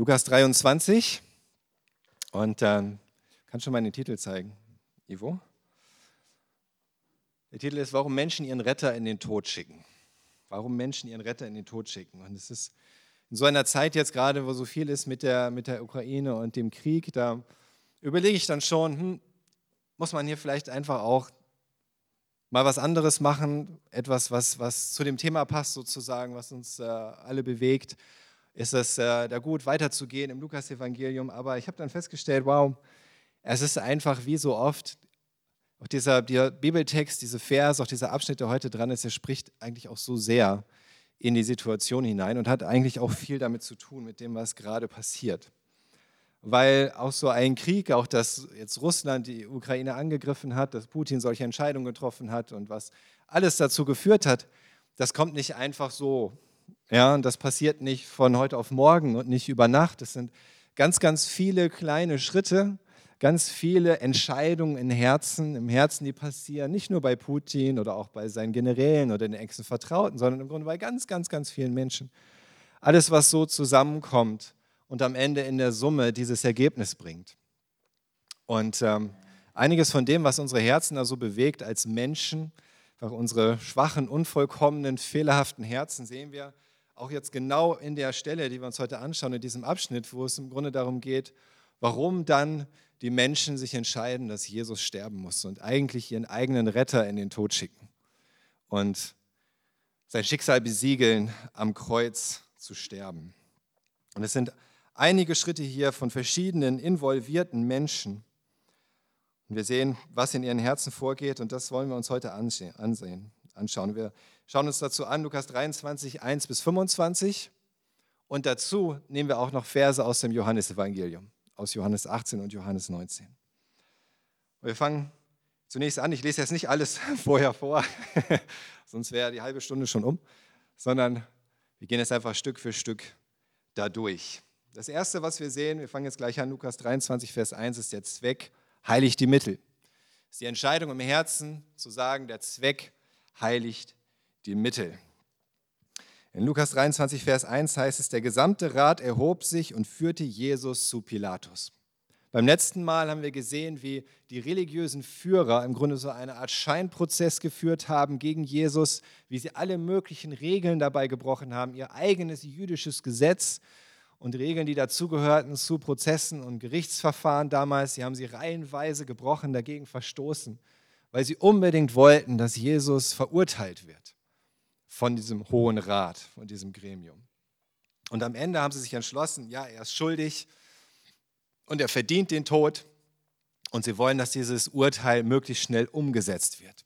Lukas 23. Und ähm, kannst du mal den Titel zeigen, Ivo? Der Titel ist, warum Menschen ihren Retter in den Tod schicken. Warum Menschen ihren Retter in den Tod schicken. Und es ist in so einer Zeit jetzt gerade, wo so viel ist mit der, mit der Ukraine und dem Krieg, da überlege ich dann schon, hm, muss man hier vielleicht einfach auch mal was anderes machen, etwas, was, was zu dem Thema passt sozusagen, was uns äh, alle bewegt ist es äh, da gut weiterzugehen im Lukas-Evangelium. Aber ich habe dann festgestellt, wow, es ist einfach wie so oft, auch dieser, dieser Bibeltext, diese Vers, auch dieser Abschnitt, der heute dran ist, der spricht eigentlich auch so sehr in die Situation hinein und hat eigentlich auch viel damit zu tun, mit dem, was gerade passiert. Weil auch so ein Krieg, auch dass jetzt Russland die Ukraine angegriffen hat, dass Putin solche Entscheidungen getroffen hat und was alles dazu geführt hat, das kommt nicht einfach so ja, und das passiert nicht von heute auf morgen und nicht über Nacht. Es sind ganz, ganz viele kleine Schritte, ganz viele Entscheidungen im Herzen, im Herzen, die passieren, nicht nur bei Putin oder auch bei seinen Generälen oder den engsten Vertrauten, sondern im Grunde bei ganz, ganz, ganz vielen Menschen. Alles, was so zusammenkommt und am Ende in der Summe dieses Ergebnis bringt. Und ähm, einiges von dem, was unsere Herzen da so bewegt als Menschen, einfach unsere schwachen, unvollkommenen, fehlerhaften Herzen, sehen wir auch jetzt genau in der Stelle, die wir uns heute anschauen, in diesem Abschnitt, wo es im Grunde darum geht, warum dann die Menschen sich entscheiden, dass Jesus sterben muss und eigentlich ihren eigenen Retter in den Tod schicken und sein Schicksal besiegeln, am Kreuz zu sterben. Und es sind einige Schritte hier von verschiedenen involvierten Menschen. Und wir sehen, was in ihren Herzen vorgeht und das wollen wir uns heute ansehen, anschauen. Wir schauen uns dazu an, Lukas 23, 1 bis 25. Und dazu nehmen wir auch noch Verse aus dem Johannesevangelium, aus Johannes 18 und Johannes 19. wir fangen zunächst an, ich lese jetzt nicht alles vorher vor, sonst wäre die halbe Stunde schon um, sondern wir gehen jetzt einfach Stück für Stück dadurch. Das Erste, was wir sehen, wir fangen jetzt gleich an, Lukas 23, Vers 1, ist der Zweck heiligt die Mittel. Das ist die Entscheidung im Herzen zu sagen, der Zweck heiligt die Mittel. In Lukas 23, Vers 1 heißt es, der gesamte Rat erhob sich und führte Jesus zu Pilatus. Beim letzten Mal haben wir gesehen, wie die religiösen Führer im Grunde so eine Art Scheinprozess geführt haben gegen Jesus, wie sie alle möglichen Regeln dabei gebrochen haben, ihr eigenes jüdisches Gesetz und Regeln, die dazugehörten zu Prozessen und Gerichtsverfahren damals, sie haben sie reihenweise gebrochen, dagegen verstoßen, weil sie unbedingt wollten, dass Jesus verurteilt wird von diesem Hohen Rat, von diesem Gremium. Und am Ende haben sie sich entschlossen, ja, er ist schuldig und er verdient den Tod. Und sie wollen, dass dieses Urteil möglichst schnell umgesetzt wird.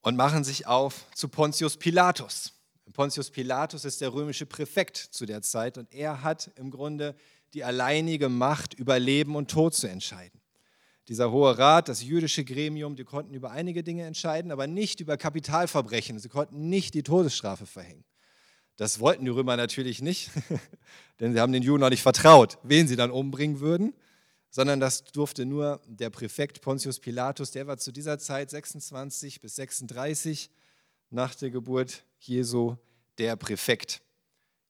Und machen sich auf zu Pontius Pilatus. Pontius Pilatus ist der römische Präfekt zu der Zeit und er hat im Grunde die alleinige Macht, über Leben und Tod zu entscheiden. Dieser Hohe Rat, das jüdische Gremium, die konnten über einige Dinge entscheiden, aber nicht über Kapitalverbrechen. Sie konnten nicht die Todesstrafe verhängen. Das wollten die Römer natürlich nicht, denn sie haben den Juden auch nicht vertraut, wen sie dann umbringen würden, sondern das durfte nur der Präfekt Pontius Pilatus, der war zu dieser Zeit 26 bis 36 nach der Geburt Jesu der Präfekt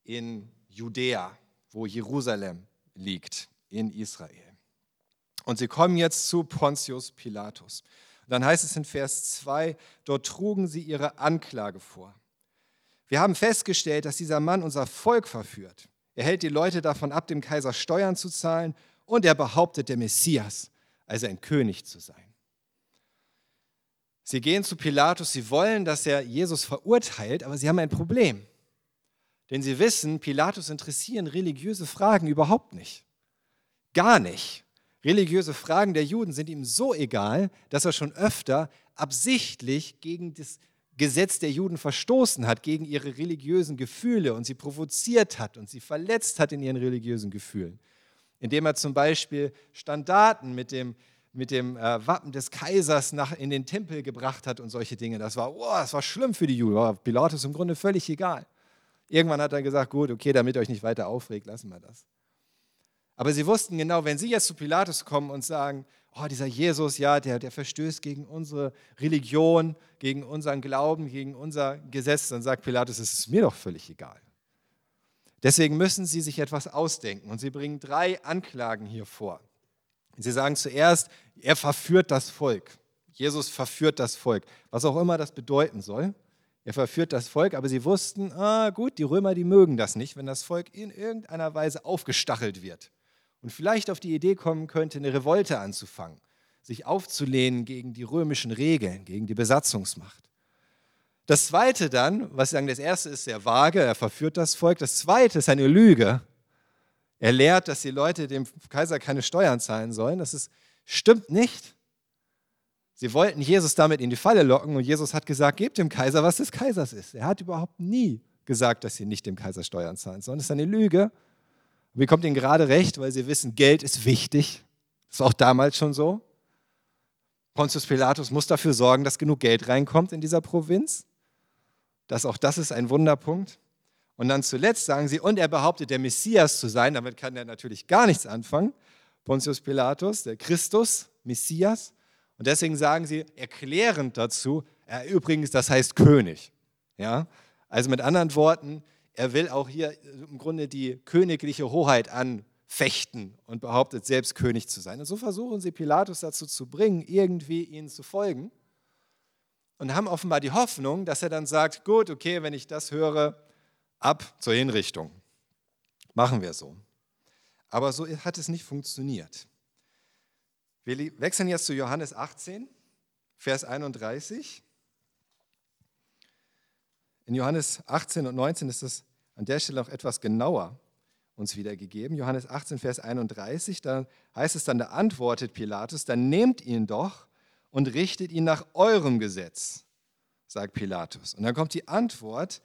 in Judäa, wo Jerusalem liegt, in Israel. Und sie kommen jetzt zu Pontius Pilatus. Dann heißt es in Vers 2, dort trugen sie ihre Anklage vor. Wir haben festgestellt, dass dieser Mann unser Volk verführt. Er hält die Leute davon ab, dem Kaiser Steuern zu zahlen und er behauptet, der Messias, also ein König zu sein. Sie gehen zu Pilatus, sie wollen, dass er Jesus verurteilt, aber sie haben ein Problem. Denn sie wissen, Pilatus interessieren religiöse Fragen überhaupt nicht. Gar nicht. Religiöse Fragen der Juden sind ihm so egal, dass er schon öfter absichtlich gegen das Gesetz der Juden verstoßen hat, gegen ihre religiösen Gefühle und sie provoziert hat und sie verletzt hat in ihren religiösen Gefühlen. Indem er zum Beispiel Standarten mit dem, mit dem äh, Wappen des Kaisers nach, in den Tempel gebracht hat und solche Dinge. Das war, oh, das war schlimm für die Juden. War Pilatus im Grunde völlig egal. Irgendwann hat er gesagt, gut, okay, damit euch nicht weiter aufregt, lassen wir das. Aber sie wussten genau, wenn sie jetzt zu Pilatus kommen und sagen, oh, dieser Jesus, ja, der, der verstößt gegen unsere Religion, gegen unseren Glauben, gegen unser Gesetz, dann sagt Pilatus, es ist mir doch völlig egal. Deswegen müssen sie sich etwas ausdenken und sie bringen drei Anklagen hier vor. Sie sagen zuerst, er verführt das Volk. Jesus verführt das Volk, was auch immer das bedeuten soll. Er verführt das Volk, aber sie wussten, ah gut, die Römer, die mögen das nicht, wenn das Volk in irgendeiner Weise aufgestachelt wird und vielleicht auf die Idee kommen könnte, eine Revolte anzufangen, sich aufzulehnen gegen die römischen Regeln, gegen die Besatzungsmacht. Das zweite dann, was sie sagen, das erste ist sehr vage, er verführt das Volk. Das zweite ist eine Lüge. Er lehrt, dass die Leute dem Kaiser keine Steuern zahlen sollen. Das ist, stimmt nicht. Sie wollten Jesus damit in die Falle locken und Jesus hat gesagt, gebt dem Kaiser, was des Kaisers ist. Er hat überhaupt nie gesagt, dass sie nicht dem Kaiser Steuern zahlen sollen. Das ist eine Lüge. Und wie kommt ihnen gerade recht, weil sie wissen, Geld ist wichtig. Das war auch damals schon so. Pontius Pilatus muss dafür sorgen, dass genug Geld reinkommt in dieser Provinz. Das, auch das ist ein Wunderpunkt. Und dann zuletzt sagen sie, und er behauptet, der Messias zu sein. Damit kann er natürlich gar nichts anfangen. Pontius Pilatus, der Christus, Messias. Und deswegen sagen sie erklärend dazu, er übrigens, das heißt König. Ja? Also mit anderen Worten, er will auch hier im Grunde die königliche Hoheit anfechten und behauptet selbst König zu sein. Und so versuchen sie Pilatus dazu zu bringen, irgendwie ihnen zu folgen. Und haben offenbar die Hoffnung, dass er dann sagt, gut, okay, wenn ich das höre, ab zur Hinrichtung. Machen wir so. Aber so hat es nicht funktioniert. Wir wechseln jetzt zu Johannes 18, Vers 31. In Johannes 18 und 19 ist es an der Stelle auch etwas genauer uns wiedergegeben. Johannes 18, Vers 31, da heißt es dann, da antwortet Pilatus, dann nehmt ihn doch und richtet ihn nach eurem Gesetz, sagt Pilatus. Und dann kommt die Antwort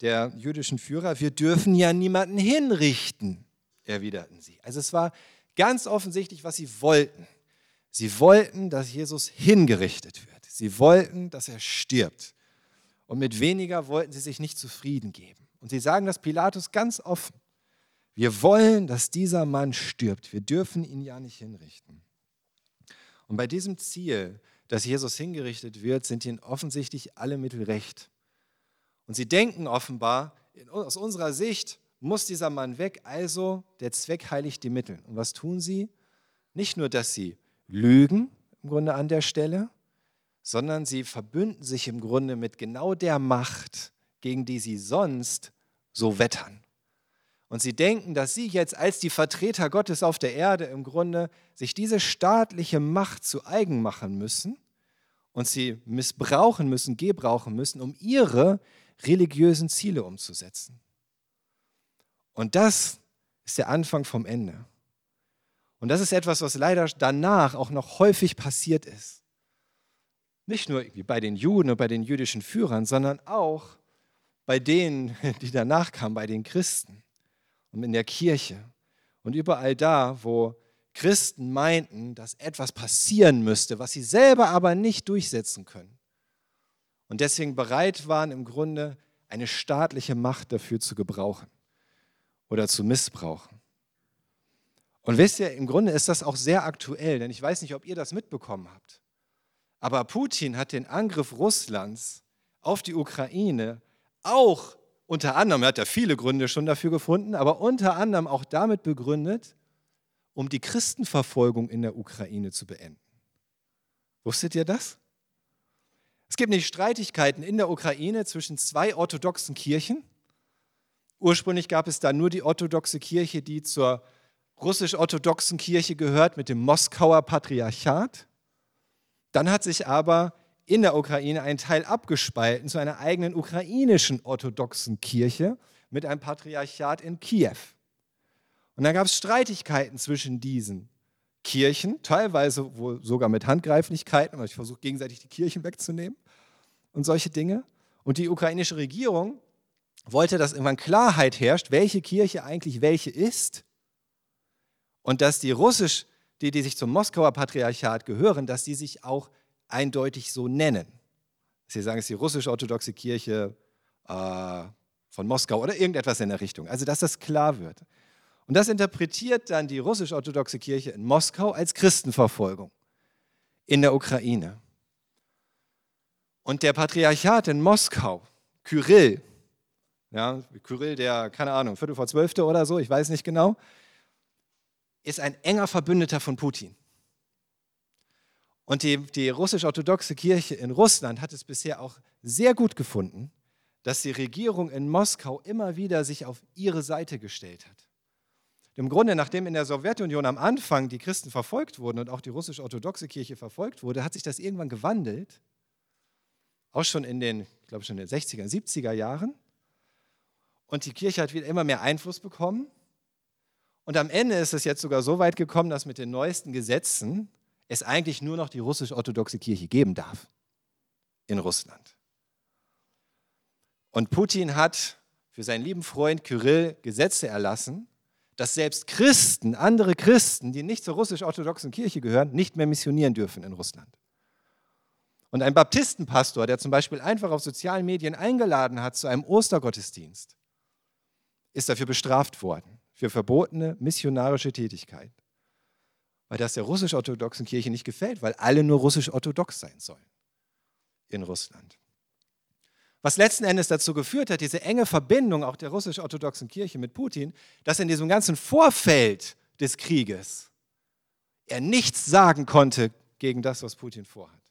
der jüdischen Führer, wir dürfen ja niemanden hinrichten, erwiderten sie. Also es war ganz offensichtlich, was sie wollten. Sie wollten, dass Jesus hingerichtet wird. Sie wollten, dass er stirbt. Und mit weniger wollten sie sich nicht zufrieden geben. Und sie sagen das Pilatus ganz offen. Wir wollen, dass dieser Mann stirbt. Wir dürfen ihn ja nicht hinrichten. Und bei diesem Ziel, dass Jesus hingerichtet wird, sind ihnen offensichtlich alle Mittel recht. Und sie denken offenbar, aus unserer Sicht muss dieser Mann weg, also der Zweck heiligt die Mittel. Und was tun sie? Nicht nur, dass sie lügen im Grunde an der Stelle, sondern sie verbünden sich im Grunde mit genau der Macht, gegen die sie sonst so wettern. Und sie denken, dass sie jetzt als die Vertreter Gottes auf der Erde im Grunde sich diese staatliche Macht zu eigen machen müssen und sie missbrauchen müssen, gebrauchen müssen, um ihre religiösen Ziele umzusetzen. Und das ist der Anfang vom Ende. Und das ist etwas, was leider danach auch noch häufig passiert ist. Nicht nur bei den Juden und bei den jüdischen Führern, sondern auch bei denen, die danach kamen, bei den Christen und in der Kirche und überall da, wo Christen meinten, dass etwas passieren müsste, was sie selber aber nicht durchsetzen können. Und deswegen bereit waren, im Grunde eine staatliche Macht dafür zu gebrauchen oder zu missbrauchen. Und wisst ihr, im Grunde ist das auch sehr aktuell, denn ich weiß nicht, ob ihr das mitbekommen habt. Aber Putin hat den Angriff Russlands auf die Ukraine auch unter anderem, er hat ja viele Gründe schon dafür gefunden, aber unter anderem auch damit begründet, um die Christenverfolgung in der Ukraine zu beenden. Wusstet ihr das? Es gibt nicht Streitigkeiten in der Ukraine zwischen zwei orthodoxen Kirchen. Ursprünglich gab es da nur die orthodoxe Kirche, die zur russisch-orthodoxen Kirche gehört mit dem Moskauer Patriarchat. Dann hat sich aber in der Ukraine ein Teil abgespalten zu einer eigenen ukrainischen orthodoxen Kirche mit einem Patriarchat in Kiew. Und dann gab es Streitigkeiten zwischen diesen Kirchen, teilweise wohl sogar mit Handgreiflichkeiten, weil ich versuche gegenseitig die Kirchen wegzunehmen und solche Dinge. Und die ukrainische Regierung wollte, dass irgendwann Klarheit herrscht, welche Kirche eigentlich welche ist und dass die russisch, die, die sich zum Moskauer Patriarchat gehören, dass die sich auch eindeutig so nennen. Sie sagen, es ist die russisch-orthodoxe Kirche äh, von Moskau oder irgendetwas in der Richtung. Also, dass das klar wird. Und das interpretiert dann die russisch-orthodoxe Kirche in Moskau als Christenverfolgung in der Ukraine. Und der Patriarchat in Moskau, Kyrill, ja, Kyrill, der, keine Ahnung, Viertel vor Zwölfte oder so, ich weiß nicht genau, ist ein enger Verbündeter von Putin. Und die, die russisch-orthodoxe Kirche in Russland hat es bisher auch sehr gut gefunden, dass die Regierung in Moskau immer wieder sich auf ihre Seite gestellt hat. Im Grunde, nachdem in der Sowjetunion am Anfang die Christen verfolgt wurden und auch die russisch-orthodoxe Kirche verfolgt wurde, hat sich das irgendwann gewandelt. Auch schon in den, ich glaube schon in den 60er, 70er Jahren. Und die Kirche hat wieder immer mehr Einfluss bekommen. Und am Ende ist es jetzt sogar so weit gekommen, dass mit den neuesten Gesetzen es eigentlich nur noch die russisch-orthodoxe Kirche geben darf in Russland. Und Putin hat für seinen lieben Freund Kyrill Gesetze erlassen, dass selbst Christen, andere Christen, die nicht zur russisch-orthodoxen Kirche gehören, nicht mehr missionieren dürfen in Russland. Und ein Baptistenpastor, der zum Beispiel einfach auf sozialen Medien eingeladen hat zu einem Ostergottesdienst, ist dafür bestraft worden, für verbotene missionarische Tätigkeit. Weil das der russisch-orthodoxen Kirche nicht gefällt, weil alle nur russisch-orthodox sein sollen in Russland. Was letzten Endes dazu geführt hat, diese enge Verbindung auch der russisch-orthodoxen Kirche mit Putin, dass in diesem ganzen Vorfeld des Krieges er nichts sagen konnte gegen das, was Putin vorhat.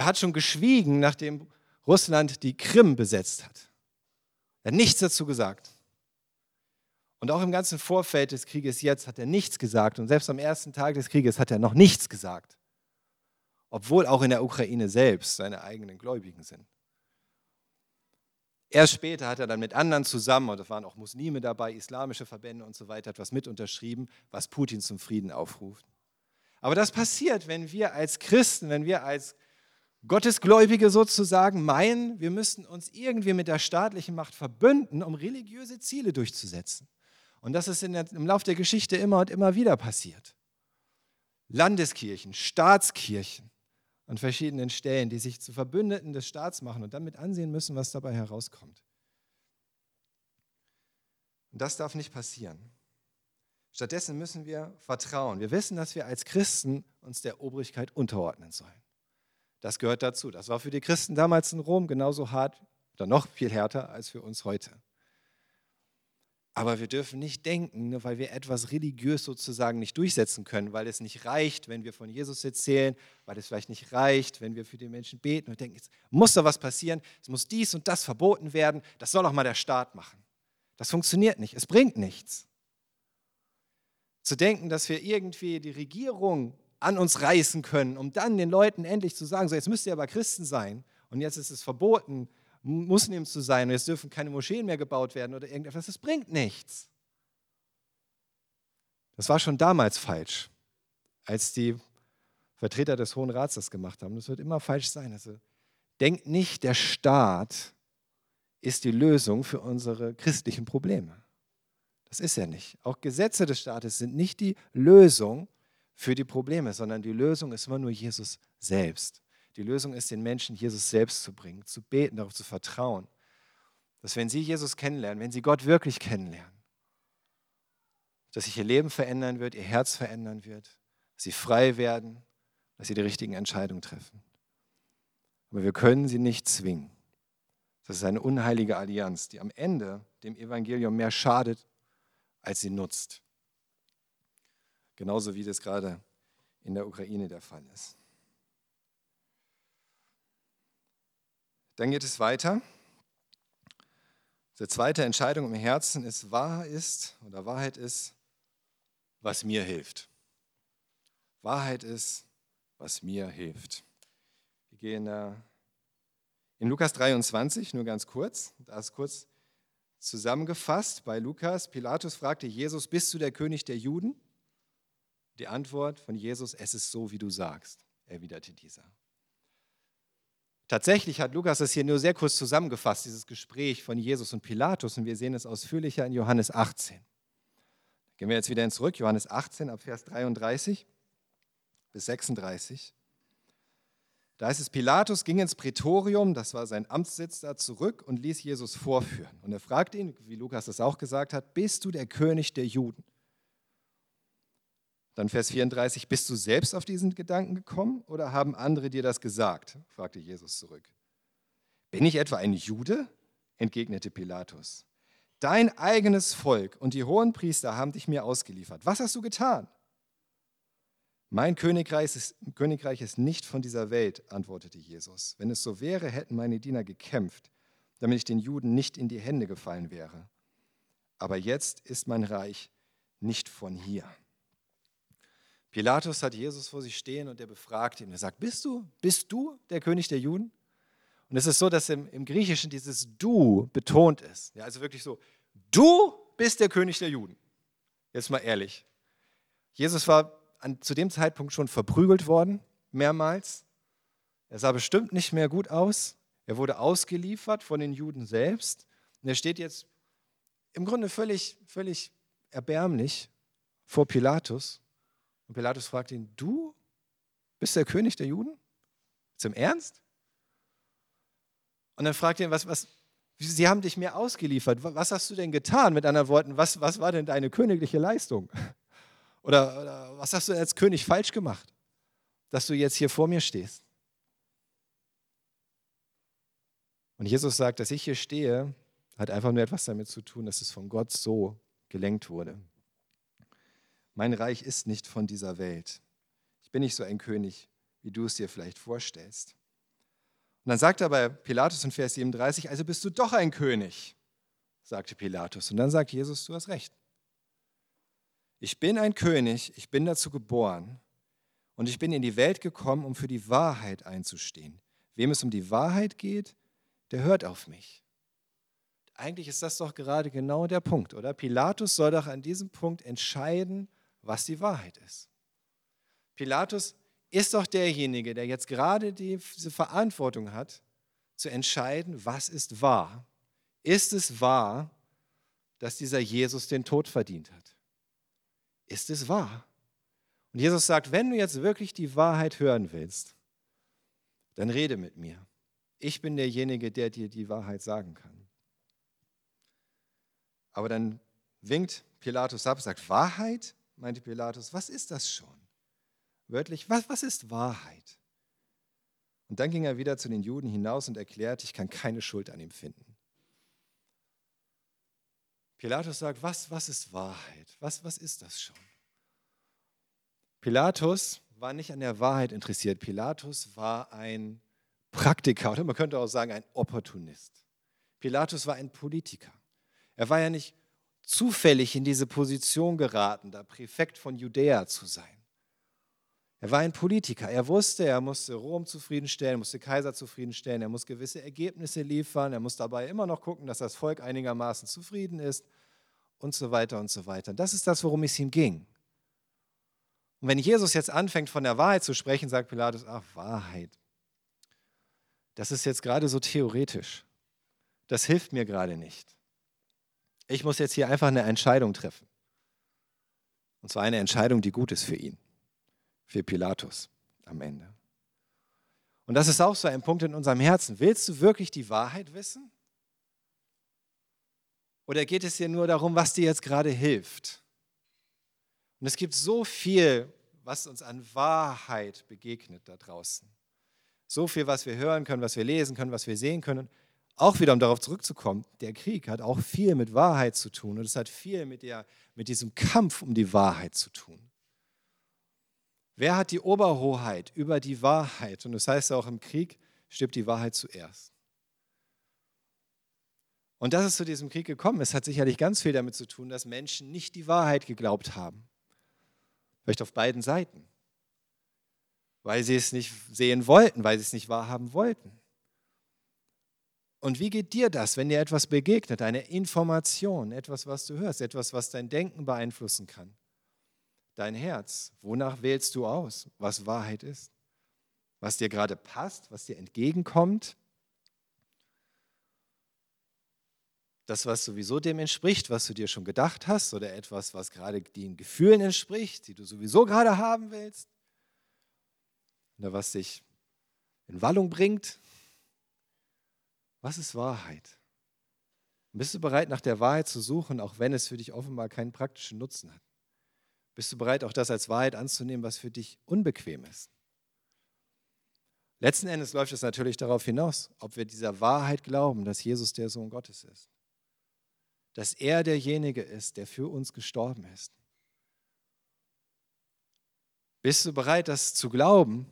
Er hat schon geschwiegen, nachdem Russland die Krim besetzt hat. Er hat nichts dazu gesagt. Und auch im ganzen Vorfeld des Krieges jetzt hat er nichts gesagt. Und selbst am ersten Tag des Krieges hat er noch nichts gesagt. Obwohl auch in der Ukraine selbst seine eigenen Gläubigen sind. Erst später hat er dann mit anderen zusammen, und da waren auch Muslime dabei, islamische Verbände und so weiter, etwas mit unterschrieben, was Putin zum Frieden aufruft. Aber das passiert, wenn wir als Christen, wenn wir als Gottesgläubige sozusagen meinen, wir müssen uns irgendwie mit der staatlichen Macht verbünden, um religiöse Ziele durchzusetzen. Und das ist der, im Laufe der Geschichte immer und immer wieder passiert. Landeskirchen, Staatskirchen, an verschiedenen Stellen, die sich zu Verbündeten des Staats machen und dann mit ansehen müssen, was dabei herauskommt. Und das darf nicht passieren. Stattdessen müssen wir vertrauen. Wir wissen, dass wir als Christen uns der Obrigkeit unterordnen sollen. Das gehört dazu. Das war für die Christen damals in Rom genauso hart oder noch viel härter als für uns heute. Aber wir dürfen nicht denken, nur weil wir etwas religiös sozusagen nicht durchsetzen können, weil es nicht reicht, wenn wir von Jesus erzählen, weil es vielleicht nicht reicht, wenn wir für die Menschen beten und denken, es muss da was passieren, es muss dies und das verboten werden, das soll auch mal der Staat machen. Das funktioniert nicht, es bringt nichts. Zu denken, dass wir irgendwie die Regierung an uns reißen können, um dann den Leuten endlich zu sagen, so jetzt müsst ihr aber Christen sein und jetzt ist es verboten, Muslim zu sein und jetzt dürfen keine Moscheen mehr gebaut werden oder irgendetwas. Das bringt nichts. Das war schon damals falsch, als die Vertreter des Hohen Rats das gemacht haben. Das wird immer falsch sein. Also denkt nicht, der Staat ist die Lösung für unsere christlichen Probleme. Das ist er nicht. Auch Gesetze des Staates sind nicht die Lösung für die Probleme, sondern die Lösung ist immer nur Jesus selbst. Die Lösung ist, den Menschen Jesus selbst zu bringen, zu beten, darauf zu vertrauen, dass wenn sie Jesus kennenlernen, wenn sie Gott wirklich kennenlernen, dass sich ihr Leben verändern wird, ihr Herz verändern wird, dass sie frei werden, dass sie die richtigen Entscheidungen treffen. Aber wir können sie nicht zwingen. Das ist eine unheilige Allianz, die am Ende dem Evangelium mehr schadet, als sie nutzt. Genauso wie das gerade in der Ukraine der Fall ist. Dann geht es weiter. Die zweite Entscheidung im Herzen ist, Wahrheit ist oder Wahrheit ist, was mir hilft. Wahrheit ist, was mir hilft. Wir gehen in Lukas 23, nur ganz kurz, da ist kurz zusammengefasst bei Lukas. Pilatus fragte Jesus, bist du der König der Juden? Die Antwort von Jesus, es ist so, wie du sagst, erwiderte dieser. Tatsächlich hat Lukas es hier nur sehr kurz zusammengefasst, dieses Gespräch von Jesus und Pilatus, und wir sehen es ausführlicher in Johannes 18. Gehen wir jetzt wieder Zurück, Johannes 18 ab Vers 33 bis 36. Da ist es, Pilatus ging ins Prätorium, das war sein Amtssitz da, zurück und ließ Jesus vorführen. Und er fragte ihn, wie Lukas das auch gesagt hat, bist du der König der Juden? Dann Vers 34, bist du selbst auf diesen Gedanken gekommen oder haben andere dir das gesagt? fragte Jesus zurück. Bin ich etwa ein Jude? entgegnete Pilatus. Dein eigenes Volk und die hohen Priester haben dich mir ausgeliefert. Was hast du getan? Mein Königreich ist, Königreich ist nicht von dieser Welt, antwortete Jesus. Wenn es so wäre, hätten meine Diener gekämpft, damit ich den Juden nicht in die Hände gefallen wäre. Aber jetzt ist mein Reich nicht von hier. Pilatus hat Jesus vor sich stehen und er befragt ihn. Er sagt, bist du, bist du der König der Juden? Und es ist so, dass im, im Griechischen dieses Du betont ist. Ja, also wirklich so, du bist der König der Juden. Jetzt mal ehrlich. Jesus war an, zu dem Zeitpunkt schon verprügelt worden, mehrmals. Er sah bestimmt nicht mehr gut aus. Er wurde ausgeliefert von den Juden selbst. Und er steht jetzt im Grunde völlig, völlig erbärmlich vor Pilatus. Und Pilatus fragt ihn, du bist der König der Juden? Zum Ernst? Und dann fragt er ihn, was, was, sie haben dich mir ausgeliefert. Was hast du denn getan? Mit anderen Worten, was, was war denn deine königliche Leistung? Oder, oder was hast du als König falsch gemacht, dass du jetzt hier vor mir stehst? Und Jesus sagt, dass ich hier stehe, hat einfach nur etwas damit zu tun, dass es von Gott so gelenkt wurde. Mein Reich ist nicht von dieser Welt. Ich bin nicht so ein König, wie du es dir vielleicht vorstellst. Und dann sagt er bei Pilatus in Vers 37, also bist du doch ein König, sagte Pilatus. Und dann sagt Jesus, du hast recht. Ich bin ein König, ich bin dazu geboren und ich bin in die Welt gekommen, um für die Wahrheit einzustehen. Wem es um die Wahrheit geht, der hört auf mich. Eigentlich ist das doch gerade genau der Punkt, oder? Pilatus soll doch an diesem Punkt entscheiden, was die Wahrheit ist. Pilatus ist doch derjenige, der jetzt gerade diese Verantwortung hat, zu entscheiden, was ist wahr. Ist es wahr, dass dieser Jesus den Tod verdient hat? Ist es wahr? Und Jesus sagt, wenn du jetzt wirklich die Wahrheit hören willst, dann rede mit mir. Ich bin derjenige, der dir die Wahrheit sagen kann. Aber dann winkt Pilatus ab, sagt, Wahrheit? Meinte Pilatus, was ist das schon? Wörtlich, was, was ist Wahrheit? Und dann ging er wieder zu den Juden hinaus und erklärte, ich kann keine Schuld an ihm finden. Pilatus sagt, was, was ist Wahrheit? Was, was ist das schon? Pilatus war nicht an der Wahrheit interessiert. Pilatus war ein Praktiker oder man könnte auch sagen ein Opportunist. Pilatus war ein Politiker. Er war ja nicht zufällig in diese Position geraten, da Präfekt von Judäa zu sein. Er war ein Politiker. Er wusste, er musste Rom zufriedenstellen, er musste Kaiser zufriedenstellen, er muss gewisse Ergebnisse liefern, er muss dabei immer noch gucken, dass das Volk einigermaßen zufrieden ist und so weiter und so weiter. Das ist das, worum es ihm ging. Und wenn Jesus jetzt anfängt, von der Wahrheit zu sprechen, sagt Pilatus, ach, Wahrheit. Das ist jetzt gerade so theoretisch. Das hilft mir gerade nicht. Ich muss jetzt hier einfach eine Entscheidung treffen. Und zwar eine Entscheidung, die gut ist für ihn, für Pilatus am Ende. Und das ist auch so ein Punkt in unserem Herzen. Willst du wirklich die Wahrheit wissen? Oder geht es dir nur darum, was dir jetzt gerade hilft? Und es gibt so viel, was uns an Wahrheit begegnet da draußen. So viel, was wir hören können, was wir lesen können, was wir sehen können auch wieder, um darauf zurückzukommen, der Krieg hat auch viel mit Wahrheit zu tun und es hat viel mit, der, mit diesem Kampf um die Wahrheit zu tun. Wer hat die Oberhoheit über die Wahrheit? Und das heißt auch im Krieg stirbt die Wahrheit zuerst. Und dass es zu diesem Krieg gekommen ist, hat sicherlich ganz viel damit zu tun, dass Menschen nicht die Wahrheit geglaubt haben. Vielleicht auf beiden Seiten. Weil sie es nicht sehen wollten, weil sie es nicht wahrhaben wollten. Und wie geht dir das, wenn dir etwas begegnet, eine Information, etwas, was du hörst, etwas, was dein Denken beeinflussen kann? Dein Herz, wonach wählst du aus, was Wahrheit ist? Was dir gerade passt, was dir entgegenkommt? Das, was sowieso dem entspricht, was du dir schon gedacht hast, oder etwas, was gerade den Gefühlen entspricht, die du sowieso gerade haben willst? Oder was dich in Wallung bringt, was ist Wahrheit? Bist du bereit, nach der Wahrheit zu suchen, auch wenn es für dich offenbar keinen praktischen Nutzen hat? Bist du bereit, auch das als Wahrheit anzunehmen, was für dich unbequem ist? Letzten Endes läuft es natürlich darauf hinaus, ob wir dieser Wahrheit glauben, dass Jesus der Sohn Gottes ist. Dass er derjenige ist, der für uns gestorben ist. Bist du bereit, das zu glauben?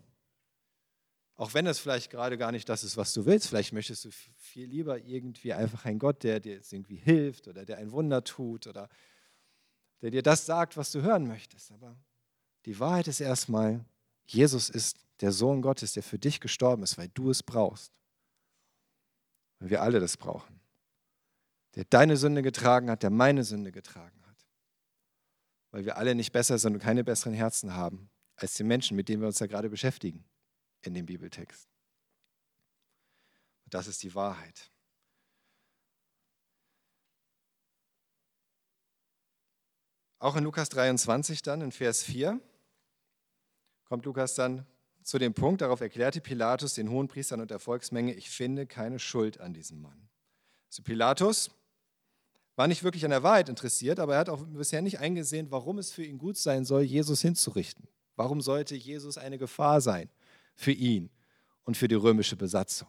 Auch wenn es vielleicht gerade gar nicht das ist, was du willst. Vielleicht möchtest du viel lieber irgendwie einfach einen Gott, der dir jetzt irgendwie hilft oder der ein Wunder tut oder der dir das sagt, was du hören möchtest. Aber die Wahrheit ist erstmal, Jesus ist der Sohn Gottes, der für dich gestorben ist, weil du es brauchst. Weil wir alle das brauchen. Der deine Sünde getragen hat, der meine Sünde getragen hat. Weil wir alle nicht besser sind und keine besseren Herzen haben als die Menschen, mit denen wir uns da gerade beschäftigen in dem Bibeltext. Das ist die Wahrheit. Auch in Lukas 23 dann, in Vers 4, kommt Lukas dann zu dem Punkt, darauf erklärte Pilatus den Hohenpriestern und der Volksmenge, ich finde keine Schuld an diesem Mann. Also Pilatus war nicht wirklich an der Wahrheit interessiert, aber er hat auch bisher nicht eingesehen, warum es für ihn gut sein soll, Jesus hinzurichten. Warum sollte Jesus eine Gefahr sein für ihn und für die römische Besatzung?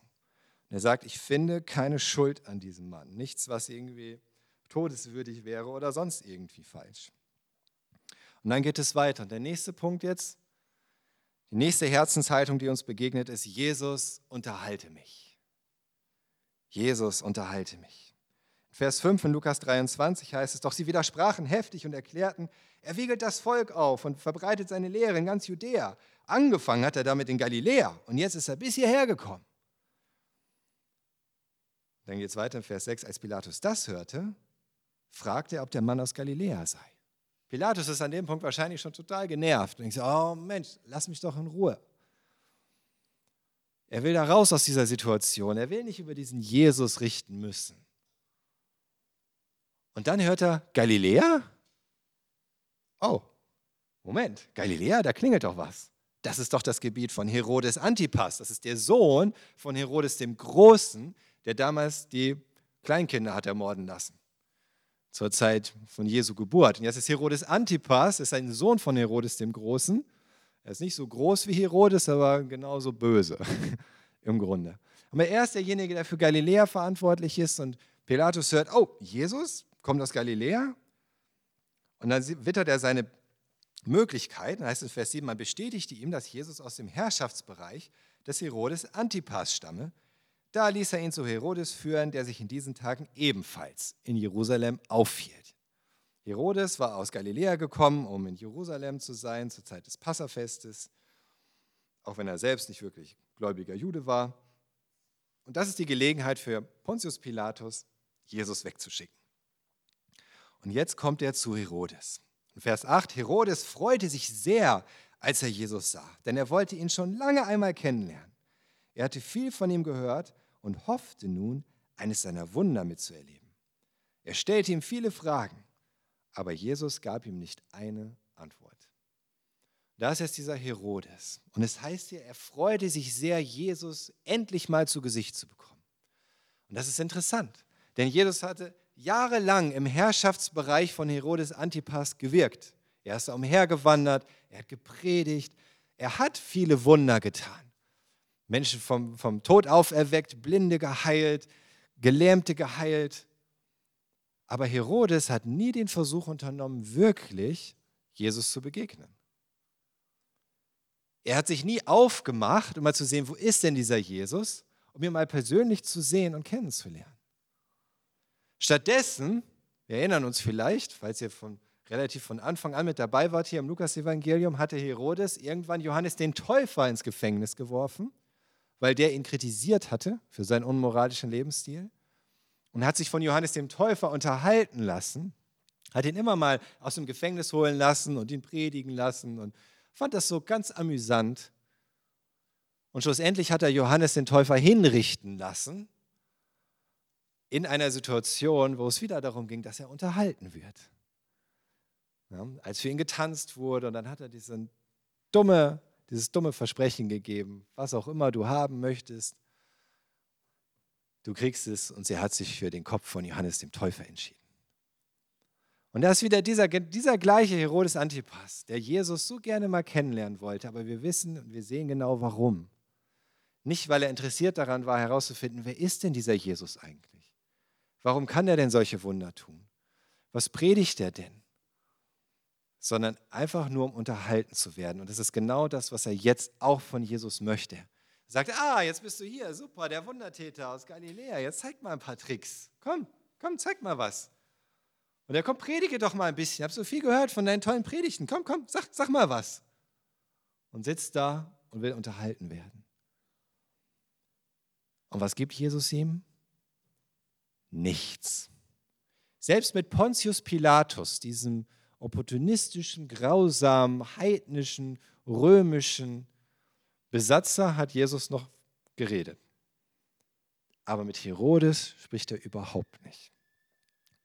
Und er sagt, ich finde keine Schuld an diesem Mann. Nichts, was irgendwie todeswürdig wäre oder sonst irgendwie falsch. Und dann geht es weiter. Und der nächste Punkt jetzt, die nächste Herzenshaltung, die uns begegnet, ist, Jesus, unterhalte mich. Jesus, unterhalte mich. Vers 5 in Lukas 23 heißt es, doch sie widersprachen heftig und erklärten, er wiegelt das Volk auf und verbreitet seine Lehre in ganz Judäa. Angefangen hat er damit in Galiläa und jetzt ist er bis hierher gekommen. Dann geht es weiter in Vers 6. Als Pilatus das hörte, fragte er, ob der Mann aus Galiläa sei. Pilatus ist an dem Punkt wahrscheinlich schon total genervt und denkt, oh Mensch, lass mich doch in Ruhe. Er will da raus aus dieser Situation. Er will nicht über diesen Jesus richten müssen. Und dann hört er Galiläa? Oh, Moment, Galiläa, da klingelt doch was. Das ist doch das Gebiet von Herodes Antipas. Das ist der Sohn von Herodes dem Großen, der damals die Kleinkinder hat ermorden lassen. Zur Zeit von Jesu Geburt. Und jetzt ist Herodes Antipas, ist ein Sohn von Herodes dem Großen. Er ist nicht so groß wie Herodes, aber genauso böse im Grunde. Aber er ist derjenige, der für Galiläa verantwortlich ist. Und Pilatus hört, oh, Jesus kommt aus Galiläa? Und dann wittert er seine Möglichkeit, heißt es in Vers 7, man bestätigte ihm, dass Jesus aus dem Herrschaftsbereich des Herodes Antipas stamme. Da ließ er ihn zu Herodes führen, der sich in diesen Tagen ebenfalls in Jerusalem aufhielt. Herodes war aus Galiläa gekommen, um in Jerusalem zu sein zur Zeit des Passafestes, auch wenn er selbst nicht wirklich gläubiger Jude war. Und das ist die Gelegenheit für Pontius Pilatus, Jesus wegzuschicken. Und jetzt kommt er zu Herodes. Vers 8, Herodes freute sich sehr, als er Jesus sah, denn er wollte ihn schon lange einmal kennenlernen. Er hatte viel von ihm gehört und hoffte nun, eines seiner Wunder mitzuerleben. Er stellte ihm viele Fragen, aber Jesus gab ihm nicht eine Antwort. Da ist jetzt dieser Herodes. Und es heißt hier, er freute sich sehr, Jesus endlich mal zu Gesicht zu bekommen. Und das ist interessant, denn Jesus hatte jahrelang im Herrschaftsbereich von Herodes Antipas gewirkt. Er ist umhergewandert, er hat gepredigt, er hat viele Wunder getan. Menschen vom, vom Tod auferweckt, Blinde geheilt, Gelähmte geheilt. Aber Herodes hat nie den Versuch unternommen, wirklich Jesus zu begegnen. Er hat sich nie aufgemacht, um mal zu sehen, wo ist denn dieser Jesus, um ihn mal persönlich zu sehen und kennenzulernen. Stattdessen, wir erinnern uns vielleicht, falls ihr von, relativ von Anfang an mit dabei wart hier im Lukas-Evangelium, hatte Herodes irgendwann Johannes den Täufer ins Gefängnis geworfen, weil der ihn kritisiert hatte für seinen unmoralischen Lebensstil und hat sich von Johannes dem Täufer unterhalten lassen, hat ihn immer mal aus dem Gefängnis holen lassen und ihn predigen lassen und fand das so ganz amüsant. Und schlussendlich hat er Johannes den Täufer hinrichten lassen in einer Situation, wo es wieder darum ging, dass er unterhalten wird. Ja, als für ihn getanzt wurde und dann hat er diese dumme, dieses dumme Versprechen gegeben, was auch immer du haben möchtest, du kriegst es und sie hat sich für den Kopf von Johannes dem Täufer entschieden. Und da ist wieder dieser, dieser gleiche Herodes Antipas, der Jesus so gerne mal kennenlernen wollte, aber wir wissen und wir sehen genau warum. Nicht, weil er interessiert daran war, herauszufinden, wer ist denn dieser Jesus eigentlich? Warum kann er denn solche Wunder tun? Was predigt er denn? Sondern einfach nur, um unterhalten zu werden. Und das ist genau das, was er jetzt auch von Jesus möchte. Er sagt, ah, jetzt bist du hier, super, der Wundertäter aus Galiläa, jetzt zeig mal ein paar Tricks. Komm, komm, zeig mal was. Und er kommt, predige doch mal ein bisschen. Ich habe so viel gehört von deinen tollen Predigten. Komm, komm, sag, sag mal was. Und sitzt da und will unterhalten werden. Und was gibt Jesus ihm? Nichts. Selbst mit Pontius Pilatus, diesem opportunistischen, grausamen, heidnischen, römischen Besatzer, hat Jesus noch geredet. Aber mit Herodes spricht er überhaupt nicht.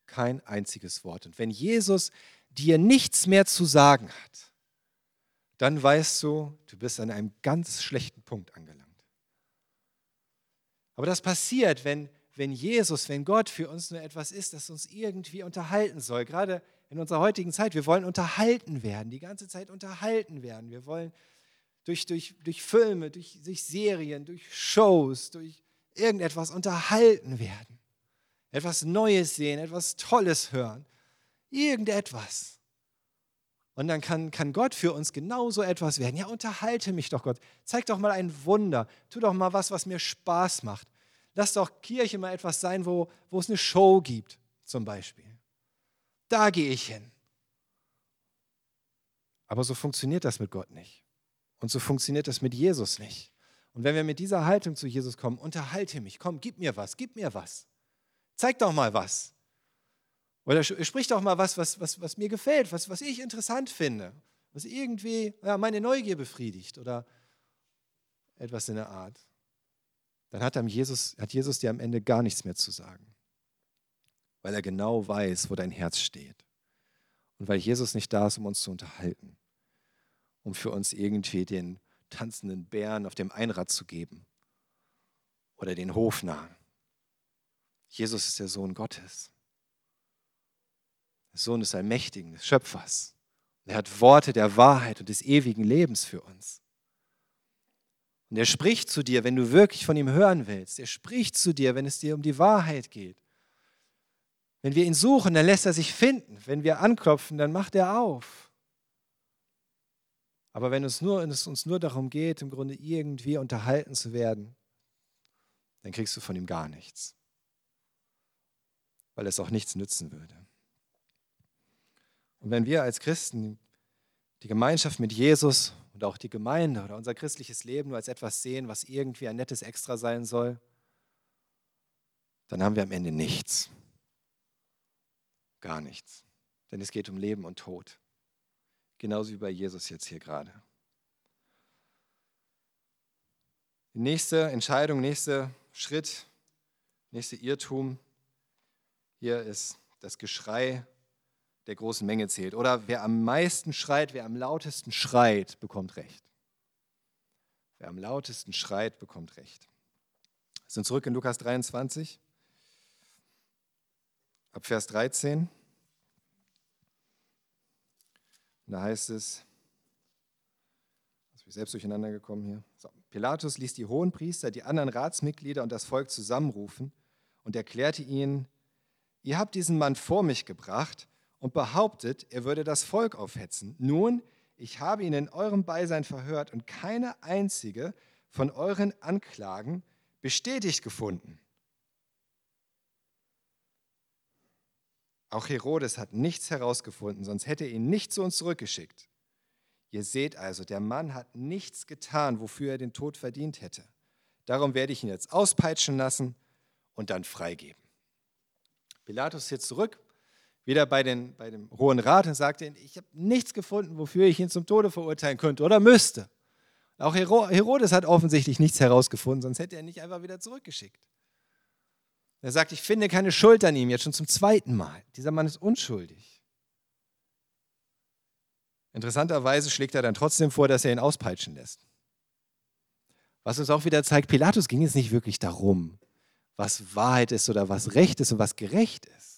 Kein einziges Wort. Und wenn Jesus dir nichts mehr zu sagen hat, dann weißt du, du bist an einem ganz schlechten Punkt angelangt. Aber das passiert, wenn, wenn Jesus, wenn Gott für uns nur etwas ist, das uns irgendwie unterhalten soll. Gerade in unserer heutigen Zeit, wir wollen unterhalten werden, die ganze Zeit unterhalten werden. Wir wollen durch, durch, durch Filme, durch, durch Serien, durch Shows, durch irgendetwas unterhalten werden. Etwas Neues sehen, etwas Tolles hören. Irgendetwas. Und dann kann, kann Gott für uns genauso etwas werden. Ja, unterhalte mich doch, Gott. Zeig doch mal ein Wunder. Tu doch mal was, was mir Spaß macht. Lass doch Kirche mal etwas sein, wo, wo es eine Show gibt, zum Beispiel. Da gehe ich hin. Aber so funktioniert das mit Gott nicht. Und so funktioniert das mit Jesus nicht. Und wenn wir mit dieser Haltung zu Jesus kommen, unterhalte mich, komm, gib mir was, gib mir was. Zeig doch mal was. Oder sprich doch mal was, was, was, was mir gefällt, was, was ich interessant finde, was irgendwie ja, meine Neugier befriedigt oder etwas in der Art. Dann hat, Jesus, hat Jesus dir am Ende gar nichts mehr zu sagen, weil er genau weiß, wo dein Herz steht. Und weil Jesus nicht da ist, um uns zu unterhalten, um für uns irgendwie den tanzenden Bären auf dem Einrad zu geben oder den Hofnarren. Jesus ist der Sohn Gottes. Der Sohn des Allmächtigen, des Schöpfers. er hat Worte der Wahrheit und des ewigen Lebens für uns. Und er spricht zu dir, wenn du wirklich von ihm hören willst. Er spricht zu dir, wenn es dir um die Wahrheit geht. Wenn wir ihn suchen, dann lässt er sich finden. Wenn wir anklopfen, dann macht er auf. Aber wenn es, nur, wenn es uns nur darum geht, im Grunde irgendwie unterhalten zu werden, dann kriegst du von ihm gar nichts. Weil es auch nichts nützen würde. Und wenn wir als Christen die Gemeinschaft mit Jesus und auch die Gemeinde oder unser christliches Leben nur als etwas sehen, was irgendwie ein nettes Extra sein soll, dann haben wir am Ende nichts. Gar nichts. Denn es geht um Leben und Tod. Genauso wie bei Jesus jetzt hier gerade. Die nächste Entscheidung, nächster Schritt, nächster Irrtum, hier ist das Geschrei der großen Menge zählt. Oder wer am meisten schreit, wer am lautesten schreit, bekommt Recht. Wer am lautesten schreit, bekommt Recht. Wir sind zurück in Lukas 23, ab Vers 13. Und da heißt es, jetzt bin ich selbst durcheinander gekommen hier. So. Pilatus ließ die Hohenpriester, die anderen Ratsmitglieder und das Volk zusammenrufen und erklärte ihnen, ihr habt diesen Mann vor mich gebracht und behauptet, er würde das Volk aufhetzen. Nun, ich habe ihn in eurem Beisein verhört und keine einzige von euren Anklagen bestätigt gefunden. Auch Herodes hat nichts herausgefunden, sonst hätte er ihn nicht zu uns zurückgeschickt. Ihr seht also, der Mann hat nichts getan, wofür er den Tod verdient hätte. Darum werde ich ihn jetzt auspeitschen lassen und dann freigeben. Pilatus ist jetzt zurück wieder bei, den, bei dem Hohen Rat und sagte, ich habe nichts gefunden, wofür ich ihn zum Tode verurteilen könnte oder müsste. Auch Herodes hat offensichtlich nichts herausgefunden, sonst hätte er ihn nicht einfach wieder zurückgeschickt. Er sagt, ich finde keine Schuld an ihm, jetzt schon zum zweiten Mal. Dieser Mann ist unschuldig. Interessanterweise schlägt er dann trotzdem vor, dass er ihn auspeitschen lässt. Was uns auch wieder zeigt, Pilatus ging es nicht wirklich darum, was Wahrheit ist oder was Recht ist und was gerecht ist.